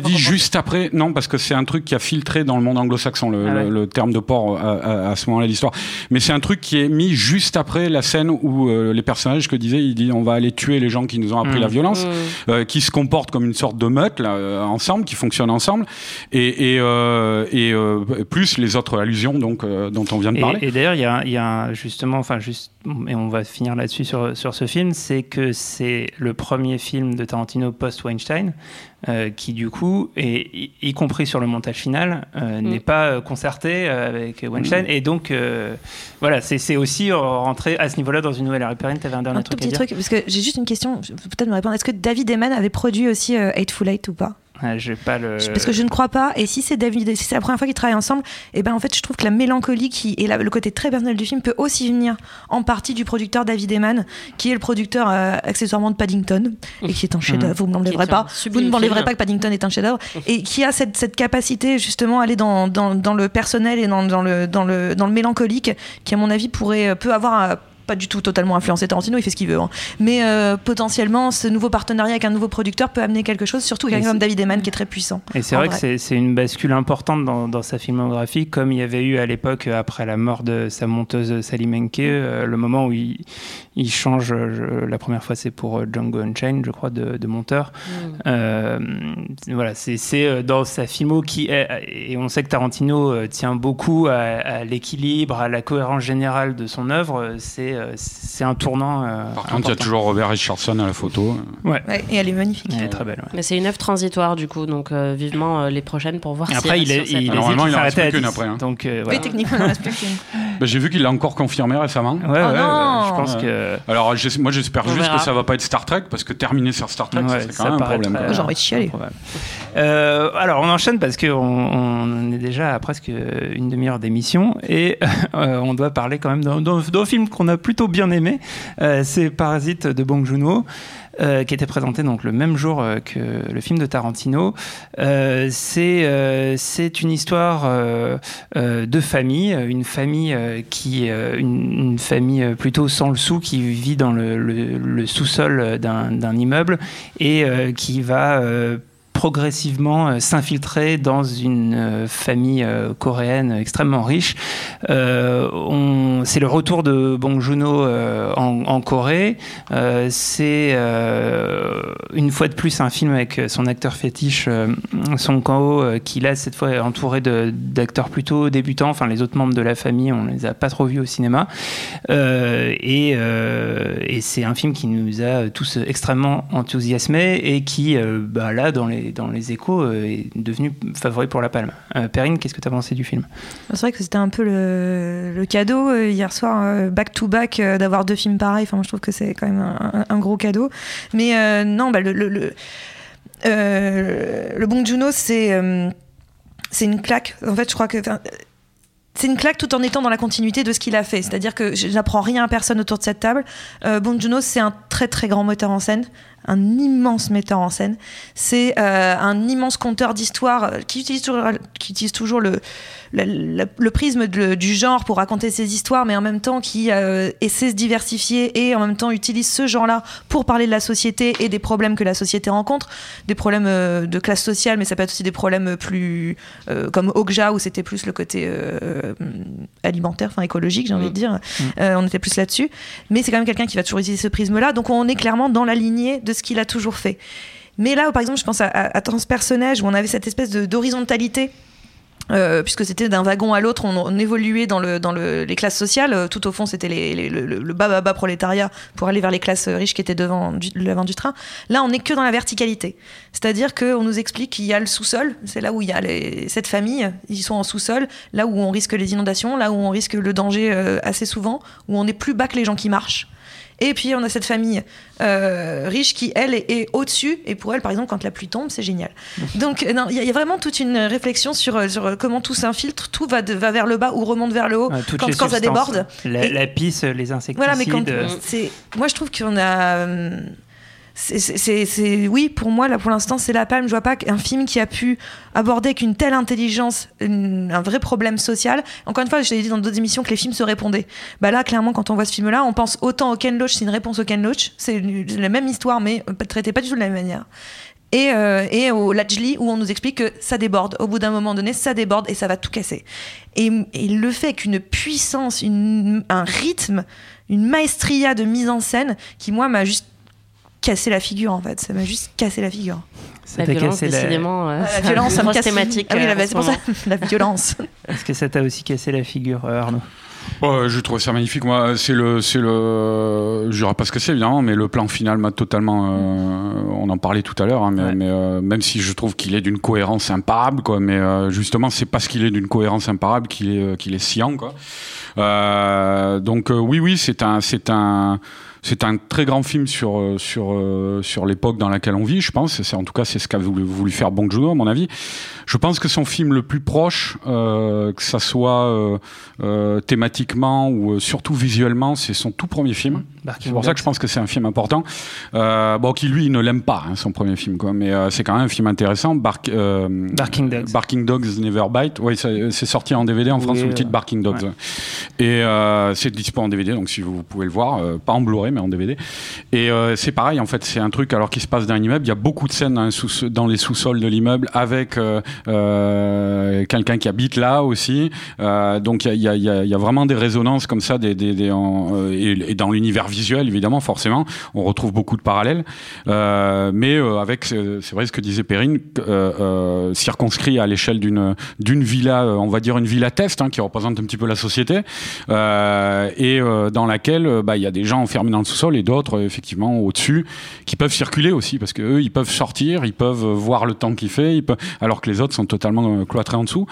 dit. Ouais. juste après. Non, parce que c'est un truc qui a filtré dans le monde anglo-saxon, le, Ah ouais. le- le terme de porc à, à- à ce moment-là de l'histoire. Mais c'est un truc qui est mis juste après la scène où euh, les personnages que disaient, il dit on va aller tuer les gens qui nous ont appris Mm. la violence, Mm. euh, qui se comportent comme une sorte de meute là, euh, ensemble, qui fonctionnent ensemble, et, et, euh, et euh, plus les autres allusions donc euh, dont on vient de parler. et d'ailleurs, il y y a un- justement, enfin, juste, et on va finir là-dessus sur, sur ce film, c'est que c'est le premier film de Tarantino post-Weinstein, euh, qui du coup, et y, y compris sur le montage final, euh, Mm. n'est pas euh, concerté avec Weinstein. Et donc, euh, voilà, c'est aussi rentrer à ce niveau-là dans une nouvelle ère. Perrine, t'avais un dernier Un tout truc à petit dire truc, parce que j'ai juste une question, peut-être me répondre. Est-ce que David Eman avait produit aussi Hateful Eight ou pas? Ah, J'ai pas le. Parce que je ne crois pas. Et si c'est David, si c'est la première fois qu'ils travaillent ensemble, et ben en fait, je trouve que la mélancolie qui et la- le côté très personnel du film peut aussi venir en partie du producteur David Eman, qui est le producteur euh, accessoirement de Paddington et qui est un chef-d'œuvre. Vous ne m'enlèverez pas. Vous ne m'enlèverez pas que Paddington est un chef-d'œuvre et qui a cette, cette capacité justement à aller dans, dans, dans le personnel et dans, dans le dans le dans le mélancolique, qui à mon avis pourrait peut avoir euh, pas du tout totalement influencé Tarantino, il fait ce qu'il veut. hein. Mais euh, potentiellement, ce nouveau partenariat avec un nouveau producteur peut amener quelque chose, surtout quelqu'un comme David Eman qui est très puissant. Et c'est vrai, vrai. que c'est- une bascule importante dans, dans sa filmographie, comme il y avait eu à l'époque, euh, après la mort de sa monteuse Sally Menke, euh, le moment où il, il change, euh, je- la première fois c'est pour euh, Django Unchained, je crois, de, de monteur. Mm. Euh, voilà, c'est c'est, dans sa filmo qui est, et on sait que Tarantino tient beaucoup à, à l'équilibre, à la cohérence générale de son œuvre, c'est c'est un tournant. euh, Par contre, il y a toujours Robert Richardson à la photo. Ouais, Ouais, et elle est magnifique. elle est très belle. ouais. Mais c'est une œuvre transitoire, du coup, donc euh, vivement euh, les prochaines pour voir si Après, il, est, il, normalement, qu'il il en reste plus qu'une 10. après, hein. Donc, euh, Oui, techniquement, il en reste plus qu'une. Ben, J'ai vu qu'il l'a encore confirmé récemment. Ouais, ouais, Oh ouais, non je pense Ouais. que. Alors j'es- moi j'espère On juste verra. que ça va pas être Star Trek parce que terminer sur Star Trek Ouais, c'est ça quand même un paraît problème. très- quoi. J'ai envie de chialer. improbable. Euh, alors, on enchaîne parce qu'on on est déjà à presque une demi-heure d'émission et euh, on doit parler quand même d'un- d'un d'un film qu'on a plutôt bien aimé. Euh, c'est Parasite de Bong Joon-ho. Euh, qui était présenté donc le même jour euh, que le film de Tarantino. Euh, c'est c'est une histoire de famille, une famille qui une, famille plutôt sans le sou qui vit dans le, le- sous-sol d'un immeuble et qui va progressivement euh, s'infiltrer dans une euh, famille euh, coréenne extrêmement riche. C'est le retour de Bong Joon-ho en, Corée. C'est une fois de plus un film avec son acteur fétiche Song Kang-ho qui là cette fois est entouré d'acteurs plutôt débutants. Enfin les autres membres de la famille on les a pas trop vus au cinéma. Et c'est un film qui nous a tous extrêmement enthousiasmés et qui bah, là dans les dans les échos euh, est devenu favori pour la Palme. Euh, Perrine, qu'est-ce que tu as pensé du film? C'est vrai que c'était un peu le, cadeau euh, hier soir, back to back, euh, d'avoir deux films pareils. Enfin, je trouve que c'est quand même un, gros cadeau. Mais non, bah, le, le, le, Joon-ho, c'est c'est une claque. En fait, je crois que. C'est une claque tout en étant dans la continuité de ce qu'il a fait. C'est-à-dire que je n'apprends rien à personne autour de cette table. Bong Joon-ho, c'est un très très grand metteur en scène, un immense metteur en scène. C'est euh, un immense conteur d'histoire euh, qui utilise toujours, qui utilise toujours le, prisme de- du genre pour raconter ses histoires, mais en même temps qui euh, essaie de se diversifier et en même temps utilise ce genre-là pour parler de la société et des problèmes que la société rencontre, des problèmes euh, de classe sociale, mais ça peut être aussi des problèmes plus comme Okja où c'était plus le côté alimentaire, enfin écologique, j'ai envie de dire. Euh, on était plus là-dessus, mais c'est quand même quelqu'un qui va toujours utiliser ce prisme-là, donc on est clairement dans la lignée de ce qu'il a toujours fait. Mais là, par exemple, je pense à, à, Transpersonnage où on avait cette espèce de- d'horizontalité euh, puisque c'était d'un wagon à l'autre, on, évoluait dans, le, dans le- les classes sociales. Euh, Tout au fond, c'était le, le- bas, bas, bas prolétariat pour aller vers les classes euh, riches qui étaient devant du, l'avant du train. Là, on n'est que dans la verticalité. C'est-à-dire qu'on nous explique qu'il y a le sous-sol, c'est là où il y a cette famille, ils sont en sous-sol, là où on risque les inondations, là où on risque le danger assez souvent, où on est plus bas que les gens qui marchent. Et puis on a cette famille euh, riche qui, elle, est, est au-dessus. Et pour elle, par exemple, quand la pluie tombe, c'est génial. Donc, euh, non, il y, a- il y a vraiment toute une réflexion sur, euh, sur comment tout s'infiltre, tout va, de- va vers le bas ou remonte vers le haut quand, ça déborde. La, Et- la pisse, les insecticides. Voilà, mais quand euh, moi je trouve qu'on a, c'est, oui, pour moi là pour l'instant c'est la palme. Je vois pas qu'un film qui a pu aborder avec une telle intelligence un vrai problème social. Encore une fois, je l'ai dit dans d'autres émissions que les films se répondaient. Bah là, clairement, quand on voit ce film-là, on pense autant au Ken Loach, c'est une réponse au Ken Loach. C'est la même histoire, mais pas- traitée pas du tout de la même manière. Et, euh, et au Lajli où on nous explique que ça déborde. Au bout d'un moment donné, ça déborde et ça va tout casser. Et, le fait avec une puissance, une- un rythme, une maestria de mise en scène qui, moi, m'a juste cassé la figure, en fait. Ça m'a juste cassé la figure. ça La violence, la- décidément. euh, Ah, la c'est violence, ça me casse. thématique. Ah oui, euh, la- c'est ce pour ça, la violence. Est-ce que ça t'a aussi cassé la figure, euh, Arnaud? Ouais, je trouve ça magnifique. Moi, c'est le, c'est le, je dirais pas ce que c'est évidemment, mais le plan final m'a totalement. euh, on en parlait tout à l'heure, hein, mais, Ouais. mais, euh, même si je trouve qu'il est d'une cohérence imparable, quoi. Mais euh, justement, c'est parce qu'il est d'une cohérence imparable qu'il est, qu'il est sciant, quoi. Euh, donc euh, oui, oui, c'est un, c'est un. C'est un très grand film sur euh, sur euh, sur l'époque dans laquelle on vit, je pense. En tout cas c'est ce qu'a voulu, voulu faire Bong Joon-ho, à mon avis. Je pense que son film le plus proche, euh, que ça soit euh, euh, thématiquement ou surtout visuellement, c'est son tout premier film. C'est pour ça que je pense que c'est un film important. Bon, qui lui il ne l'aime pas hein, son premier film, quoi. Mais c'est quand même un film intéressant. Bark, Barking Dogs. Barking Dogs Never Bite. Oui, c'est sorti en DVD en Oui, France sous le titre Barking Dogs. ouais. Et c'est dispo en DVD, donc si vous pouvez le voir, pas en Blu-ray mais en DVD. Et c'est pareil, en fait, c'est un truc alors qui se passe dans un immeuble. Il y a beaucoup de scènes dans, sous- dans les sous-sols de l'immeuble avec euh, quelqu'un qui habite là aussi. Euh, donc il y y, il y a vraiment des résonances comme ça, des, des, des- en- euh, et, et dans l'univers visuel évidemment, forcément, on retrouve beaucoup de parallèles. Euh, mais euh, avec, c'est vrai ce que disait Perrine, euh, euh, circonscrit à l'échelle d'une d'une villa, euh, on va dire une villa test, hein, qui représente un petit peu la société, euh, et euh, dans laquelle euh, bah, il y a des gens enfermés dans le sous-sol et d'autres euh, effectivement au-dessus qui peuvent circuler aussi parce que eux ils peuvent sortir, ils peuvent euh, voir le temps qu'il fait, ils peuvent, alors que les autres sont totalement euh, cloîtrés en dessous.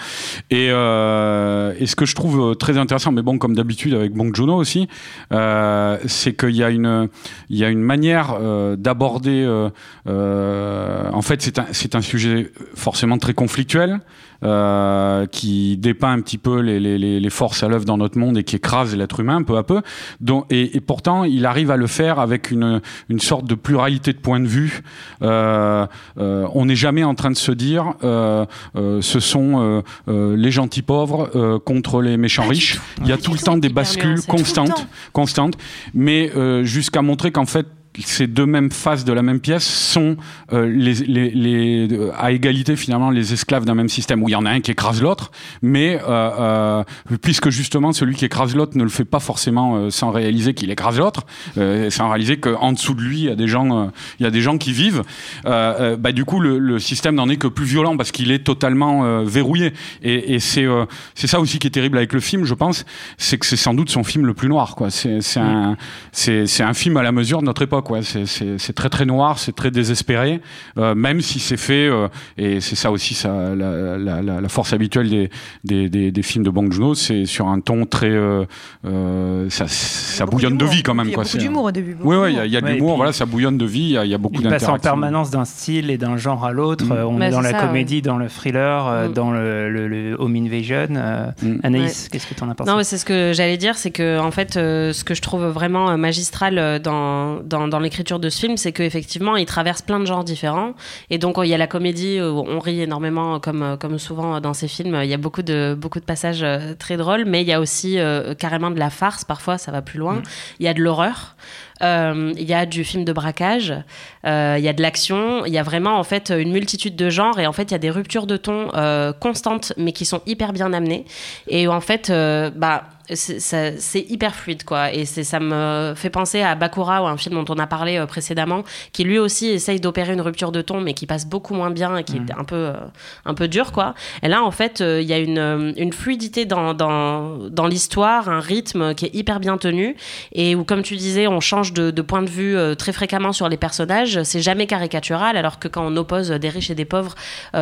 Et, euh, et ce que je trouve euh, très intéressant, mais bon comme d'habitude avec Bong Joon-ho aussi, c'est qu'il y a une il y a une manière d'aborder. en fait, c'est un c'est un sujet forcément très conflictuel. Euh, qui dépeint un petit peu les, les, les forces à l'œuvre dans notre monde et qui écrase l'être humain peu à peu. Donc, et, et, pourtant, il arrive à le faire avec une, une sorte de pluralité de points de vue. Euh, euh, on n'est jamais en train de se dire, euh, euh ce sont euh, les gentils pauvres contre les méchants riches. Il y a tout le temps des bascules constantes, constantes, mais jusqu'à montrer qu'en fait ces deux mêmes faces de la même pièce sont euh, les, les, les, euh, à égalité finalement les esclaves d'un même système où il y en a un qui écrase l'autre, mais euh, euh puisque justement celui qui écrase l'autre ne le fait pas forcément euh, sans réaliser qu'il écrase l'autre, sans réaliser qu'en dessous de lui il y a des gens, il y a des gens qui vivent. bah du coup le, le système n'en est que plus violent parce qu'il est totalement verrouillé. Et, et c'est c'est ça aussi qui est terrible avec le film, je pense, c'est que c'est sans doute son film le plus noir. C'est c'est un c'est un film à la mesure de notre époque. C'est très très noir, c'est très désespéré, euh, même si c'est fait, euh, et c'est ça aussi ça, la, la, la, force habituelle des, des, des, des, films de Bong Joon-ho, c'est sur un ton très, euh, ça, ça bouillonne de vie quand même. Il y a beaucoup d'humour au début. Oui, oui, il y a, y a de l'humour, voilà, ça bouillonne de vie, il y a, y a beaucoup d'interactions. Il passe en permanence d'un style et d'un genre à l'autre. Mm. On est dans la comédie, dans le thriller, mm. dans le, le, home invasion. Mm. Anaïs, qu'est-ce que tu en as pensé? Non, c'est ce que j'allais dire, c'est que en fait, ce que je trouve vraiment magistral dans, dans, dans l'écriture de ce film, c'est qu'effectivement, il traverse plein de genres différents. Et donc, il y a la comédie où on rit énormément, comme, comme souvent dans ces films. Il y a beaucoup de, beaucoup de passages euh, très drôles, mais il y a aussi euh, carrément de la farce. Parfois, ça va plus loin. Mm. Il y a de l'horreur. Euh, il y a du film de braquage, euh, il y a de l'action, il y a vraiment en fait une multitude de genres et en fait il y a des ruptures de ton euh, constantes mais qui sont hyper bien amenées et en fait bah c'est hyper fluide quoi. Et ça me fait penser à Bakura ou un film dont on a parlé euh, précédemment qui lui aussi essaye d'opérer une rupture de ton mais qui passe beaucoup moins bien et qui est mm. un peu euh, un peu dur quoi. Et là en fait euh, il y a une, une fluidité dans, dans, dans l'histoire un rythme qui est hyper bien tenu et où comme tu disais on change de, de point de vue très fréquemment sur les personnages. C'est jamais caricatural alors que quand on oppose des riches et des pauvres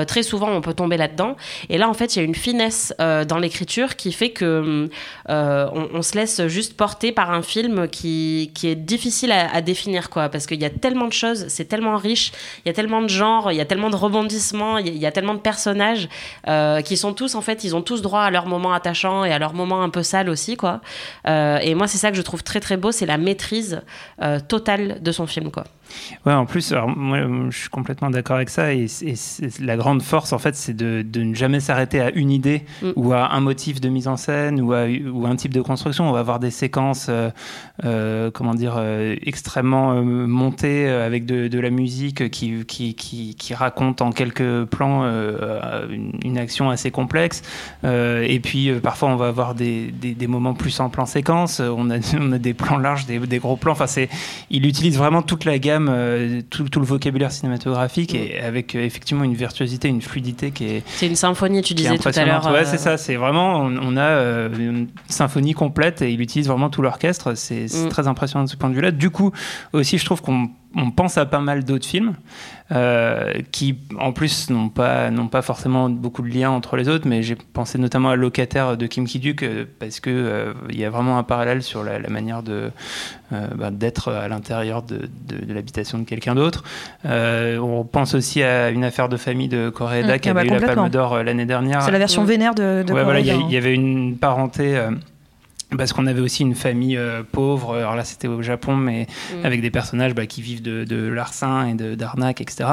très souvent on peut tomber là-dedans. Et là en fait il y a une finesse dans l'écriture qui fait que euh, on, se laisse juste porter par un film qui, qui est difficile à, définir, quoi, parce qu'il y a tellement de choses, c'est tellement riche, il y a tellement de genres, il y a tellement de rebondissements, il y, a tellement de personnages euh, qui sont tous, en fait, ils ont tous droit à leur moment attachant et à leur moment un peu sale aussi, quoi. Euh, et moi, c'est ça que je trouve très très beau, c'est la maîtrise totale de son film, quoi. Ouais, en plus, moi, je suis complètement d'accord avec ça. Et, la grande force, en fait, c'est de, ne jamais s'arrêter à une idée mm. ou à un motif de mise en scène ou à ou un type de construction. On va avoir des séquences, euh, euh, comment dire, euh, extrêmement montées avec de, la musique qui, qui, qui, qui, raconte en quelques plans une, action assez complexe. et puis, parfois, on va avoir des, des, moments plus en plan séquence. On a, on a des plans larges, des, des gros plans. Enfin, il utilise vraiment toute la gamme euh, tout, le vocabulaire cinématographique et avec euh, effectivement une virtuosité, une fluidité qui est. C'est une symphonie, tu disais tout à l'heure. Ouais, c'est euh, ça. C'est vraiment, on, a une symphonie complète et il utilise vraiment tout l'orchestre. C'est mm. très impressionnant de ce point de vue-là. Du coup, aussi, je trouve qu'on pense à pas mal d'autres films. Euh, qui en plus n'ont pas, n'ont pas forcément beaucoup de liens entre les autres, mais j'ai pensé notamment à Locataire de Kim Ki-duk euh, parce que euh, y a vraiment un parallèle sur la, manière de, bah, d'être à l'intérieur de, de, l'habitation de quelqu'un d'autre. on pense aussi à une affaire de famille de Koreeda mmh, qui avait bah, eu la Palme d'Or l'année dernière. C'est la version mmh. vénère de, de ouais, Il y, y, avait une parenté parce qu'on avait aussi une famille euh, pauvre, alors là c'était au Japon, mais mm. avec des personnages bah, qui vivent de, de larcin et d'arnaque, etc.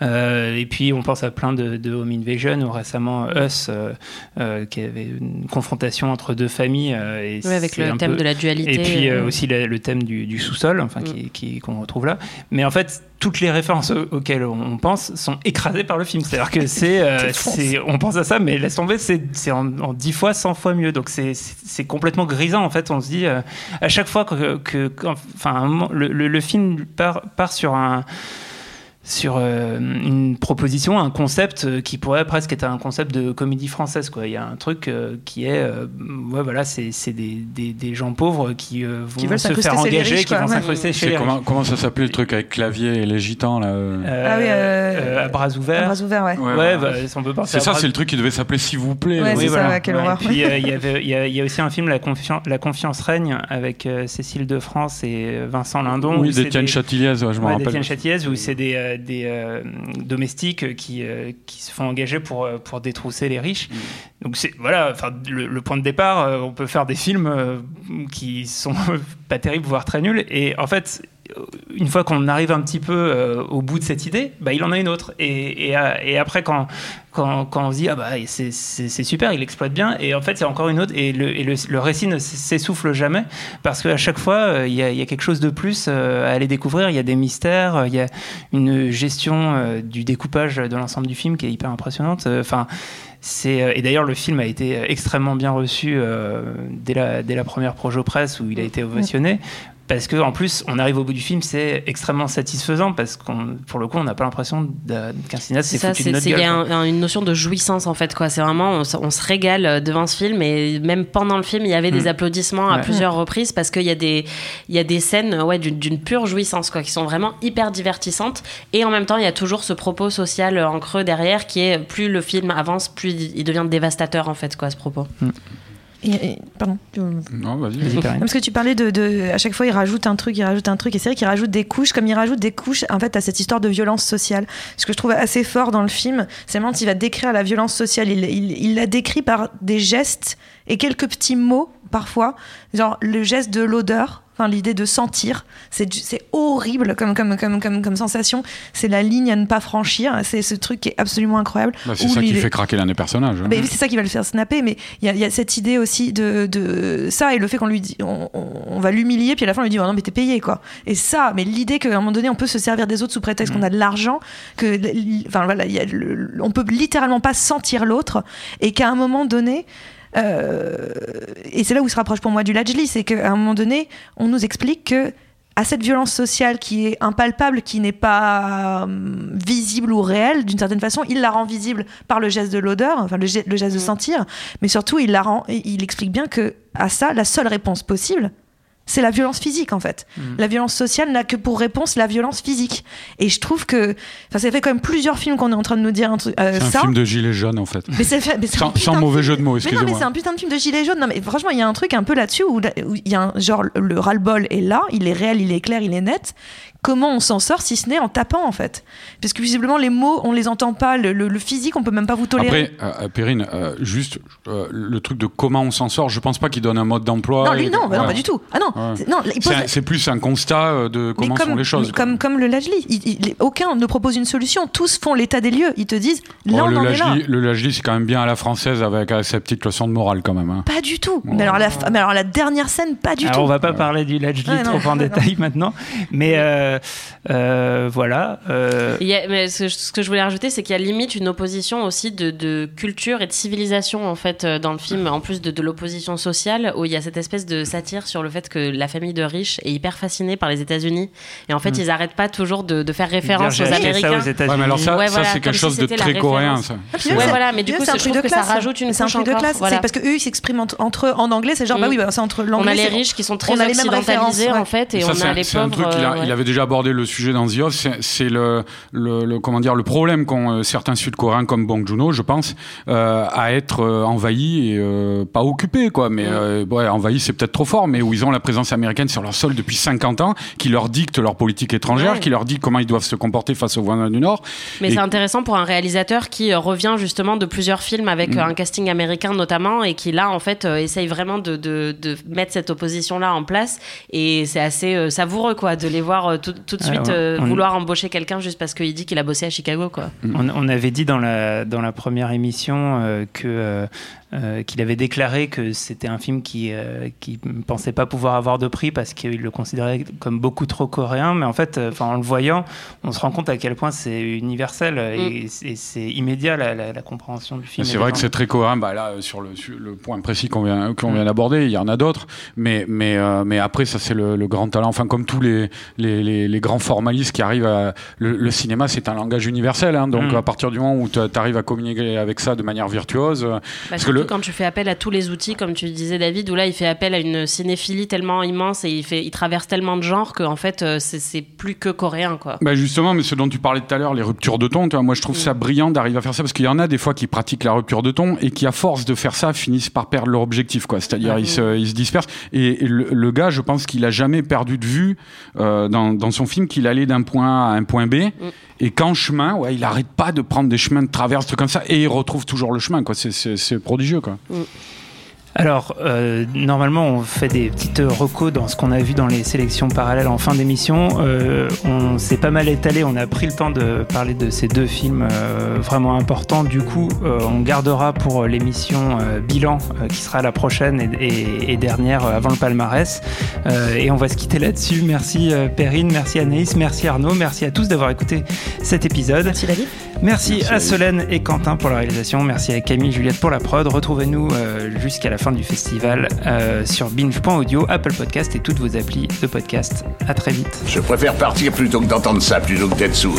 Euh, et puis on pense à plein de, de Home Invasion, ou récemment Us, euh, qui avait une confrontation entre deux familles. et oui, avec le thème de la dualité. Et puis aussi le thème du, du sous-sol, enfin, mm. qui, qu'on retrouve là. Mais en fait, toutes les références auxquelles on pense sont écrasées par le film. C'est-à-dire que c'est, on pense à ça, mais laisse tomber, c'est, en, en 10 fois, 100 fois mieux. Donc c'est complètement grisant en fait. On se dit euh, à chaque fois que, enfin, le, le, film part, part sur un sur euh, une proposition, un concept euh, qui pourrait presque être un concept de comédie française. Quoi. Il y a un truc euh, qui est, ouais, voilà, c'est des, des, des, gens pauvres qui vont se faire engager, qui vont s'incruster chez comment, comment, ça s'appelait le truc avec clavier et les gitans là ah oui, à bras ouverts. À bras ouverts, ouais. ouais, bah, c'est ça, c'est le truc qui devait s'appeler S'il vous plaît. Ouais, oui, voilà. ça, quelle horreur. puis il y, avait, il y, a aussi un film La, confiance, La confiance règne avec Cécile de France et Vincent Lindon. Oui, d'Étienne Châtilliez, je me rappelle. D'Étienne où c'est des des, des domestiques qui, qui se font engager pour, pour détrousser les riches. Mm. Donc c'est voilà, le, le, point de départ, on peut faire des films qui sont pas terribles, voire très nuls. Et en fait, une fois qu'on arrive un petit peu euh, au bout de cette idée, bah, il en a une autre. Et, euh, après, quand, on se dit, ah bah, c'est super, il exploite bien, et en fait, a encore une autre, et le, récit ne s'essouffle jamais, parce qu'à chaque fois, euh, il y, a, quelque chose de plus à aller découvrir, il y a des mystères, il y a une gestion du découpage de l'ensemble du film qui est hyper impressionnante. Enfin, et d'ailleurs le film a été extrêmement bien reçu dès, la, dès la première projo presse où il a été ovationné parce que en plus on arrive au bout du film c'est extrêmement satisfaisant parce qu'on pour le coup on n'a pas l'impression qu'un cinéaste s'est foutu de notre gueule. Il y a une notion de jouissance en fait quoi c'est vraiment on, se régale euh, devant ce film et même pendant le film il y avait des mm. applaudissements à plusieurs reprises parce qu'il y a des il y a des scènes ouais d'une pure jouissance quoi qui sont vraiment hyper divertissantes et en même temps il y a toujours ce propos social en creux derrière qui est plus le film avance plus il devient dévastateur en fait quoi ce propos. Mm pardon. Non, vas-y. Parce que tu parlais de, À chaque fois, il rajoute un truc, il rajoute un truc. Et c'est vrai qu'il rajoute des couches. Comme il rajoute des couches, en fait, à cette histoire de violence sociale. Ce que je trouve assez fort dans le film, c'est quand il va décrire la violence sociale. Il, il, il la décrit par des gestes et quelques petits mots, parfois. Genre le geste de l'odeur Enfin, l'idée de sentir, c'est horrible comme, comme, comme, comme, comme sensation. C'est la ligne à ne pas franchir. C'est ce truc qui est absolument incroyable. Bah, c'est ça qui fait craquer l'un des personnages. Hein. c'est ça qui va le faire snapper. Mais il y, a cette idée aussi de, de, ça et le fait qu'on lui dit, on, va l'humilier, puis à la fin on lui dit oh non mais t'es payé quoi. Et ça, mais l'idée qu'à un moment donné on peut se servir des autres sous prétexte qu'on mm. a de l'argent, que, enfin voilà, y a on peut littéralement pas sentir l'autre et qu'à un moment donné et c'est là où se rapproche pour moi du Lajli, c'est qu'à un moment donné, on nous explique que à cette violence sociale qui est impalpable, qui n'est pas euh, visible ou réelle, d'une certaine façon, il la rend visible par le geste de l'odeur, enfin le, geste de mm. sentir, mais surtout il la rend, il explique bien que à ça, la seule réponse possible, c'est la violence physique en fait. Mm. La violence sociale n'a que pour réponse la violence physique. Et je trouve que, ça fait quand même plusieurs films qu'on est en train de nous dire un truc. Euh, c'est un film de gilet jaune en fait. Mais c'est, sans, mauvais jeu de mots. excusez-moi. Mais non, mais c'est un putain de film de gilet jaune. Non, mais franchement, il y a un truc un peu là-dessus où il y a un genre le ras-le-bol est là, il est réel, il est clair, il est net comment on s'en sort si ce n'est en tapant en fait Parce que visiblement les mots on les entend pas, le, physique on peut même pas vous tolérer. Après, euh, euh, Perrine, euh, juste le truc de comment on s'en sort, je pense pas qu'il donne un mode d'emploi. Non, lui non, bah non, pas du tout. Ah non, c'est plus un constat de comment sont les choses. Comme, comme le Lajli, aucun ne propose une solution, tous font l'état des lieux, ils te disent là oh, le, Lajli, le Lajli c'est quand même bien à la française avec sa petite leçon de morale quand même. Hein. Pas du tout. Mais, alors la, mais alors la dernière scène, pas du tout. On va pas parler du Lajli trop en détail maintenant, mais euh, voilà. Euh. mais ce, que je voulais rajouter, c'est qu'il y a limite une opposition aussi de, culture et de civilisation en fait euh, dans le film, en plus de, l'opposition sociale, où il y a cette espèce de satire sur le fait que la famille de riches est hyper fascinée par les États-Unis, et en fait mm. ils n'arrêtent pas toujours de, faire référence aux Américains. Ça ouais, mais alors ça, ça c'est quelque chose de très coréen. Ça. ouais, voilà, mais du coup, je trouve que ça rajoute une couche de classe. Parce que eux, ils s'expriment entre eux en anglais, c'est genre, bah mm. oui, bah, c'est entre l'anglais. On a les riches qui sont très occidentalisés en fait, et on a les pauvres. Il avait déjà abordé le sujet dans The c'est le, le, comment dire le problème qu'ont euh, certains Sud-Coréens comme Bong Joon-ho, je pense, euh, à être euh, envahis et pas occupés quoi. Mais ouais, envahis c'est peut-être trop fort, mais où ils ont la présence américaine sur leur sol depuis 50 ans, qui leur dicte leur politique étrangère, qui leur dit comment ils doivent se comporter face aux voisins du Nord. Mais c'est intéressant pour un réalisateur qui revient justement de plusieurs films avec mm. un casting américain notamment et qui là en fait essaye vraiment de, de, de mettre cette opposition là en place et c'est assez savoureux quoi de les voir tout, tout de suite vouloir embaucher quelqu'un juste parce qu'il dit qu'il a bossé à Chicago. Quoi. On, avait dit dans la, dans la première émission euh, que euh, euh, qu'il avait déclaré que c'était un film qui euh, qui pensait pas pouvoir avoir de prix parce qu'il le considérait comme beaucoup trop coréen. Mais en fait, euh, enfin en le voyant, on se rend compte à quel point c'est universel et, mm. c'est immédiat la, compréhension du film. C'est vrai que c'est très coréen. Bah là, sur le, le point précis qu'on vient qu'on vient mm. d'aborder, il y en a d'autres. Mais mais mais après, ça c'est le, grand talent. Enfin, comme tous les les, les, grands formalistes qui arrivent à le, cinéma, c'est un langage universel. Hein, donc mm. à partir du moment où tu arrives à communiquer avec ça de manière virtuose, bah, parce que le quand tu fais appel à tous les outils, comme tu disais David, où là il fait appel à une cinéphilie tellement immense et il, fait, il traverse tellement de genres qu'en fait euh, c'est plus que coréen. Quoi. Bah justement, mais ce dont tu parlais tout à l'heure, les ruptures de ton, moi je trouve ça brillant d'arriver à faire ça parce qu'il y en a des fois qui pratiquent la rupture de ton et qui à force de faire ça finissent par perdre leur objectif. C'est-à-dire ils, se, ils, se, dispersent. Et, le, gars, je pense qu'il a jamais perdu de vue euh, dans, dans, son film qu'il allait d'un point A à un point B. Mm Et qu'en chemin, il arrête pas de prendre des chemins de traverse, trucs comme ça, et il retrouve toujours le chemin. C'est- prodigieux, quoi. Alors, euh, normalement, on fait des petites recos dans ce qu'on a vu dans les sélections parallèles en fin d'émission. Euh, on s'est pas mal étalé, on a pris le temps de parler de ces deux films euh, vraiment importants. Du coup, on gardera pour l'émission bilan qui sera la prochaine et, et- dernière avant le palmarès. Et on va se quitter là-dessus. Merci Perrine, merci Anaïs, merci Arnaud, merci à tous d'avoir écouté cet épisode. Merci David. Merci, Merci à. Solène et Quentin pour la réalisation. Merci à Camille et Juliette pour la prod. Retrouvez-nous euh, jusqu'à la fin du festival euh, sur binge.audio, Apple Podcast et toutes vos applis de podcast. À très vite. Je préfère partir plutôt que d'entendre ça, plutôt que d'être sourd.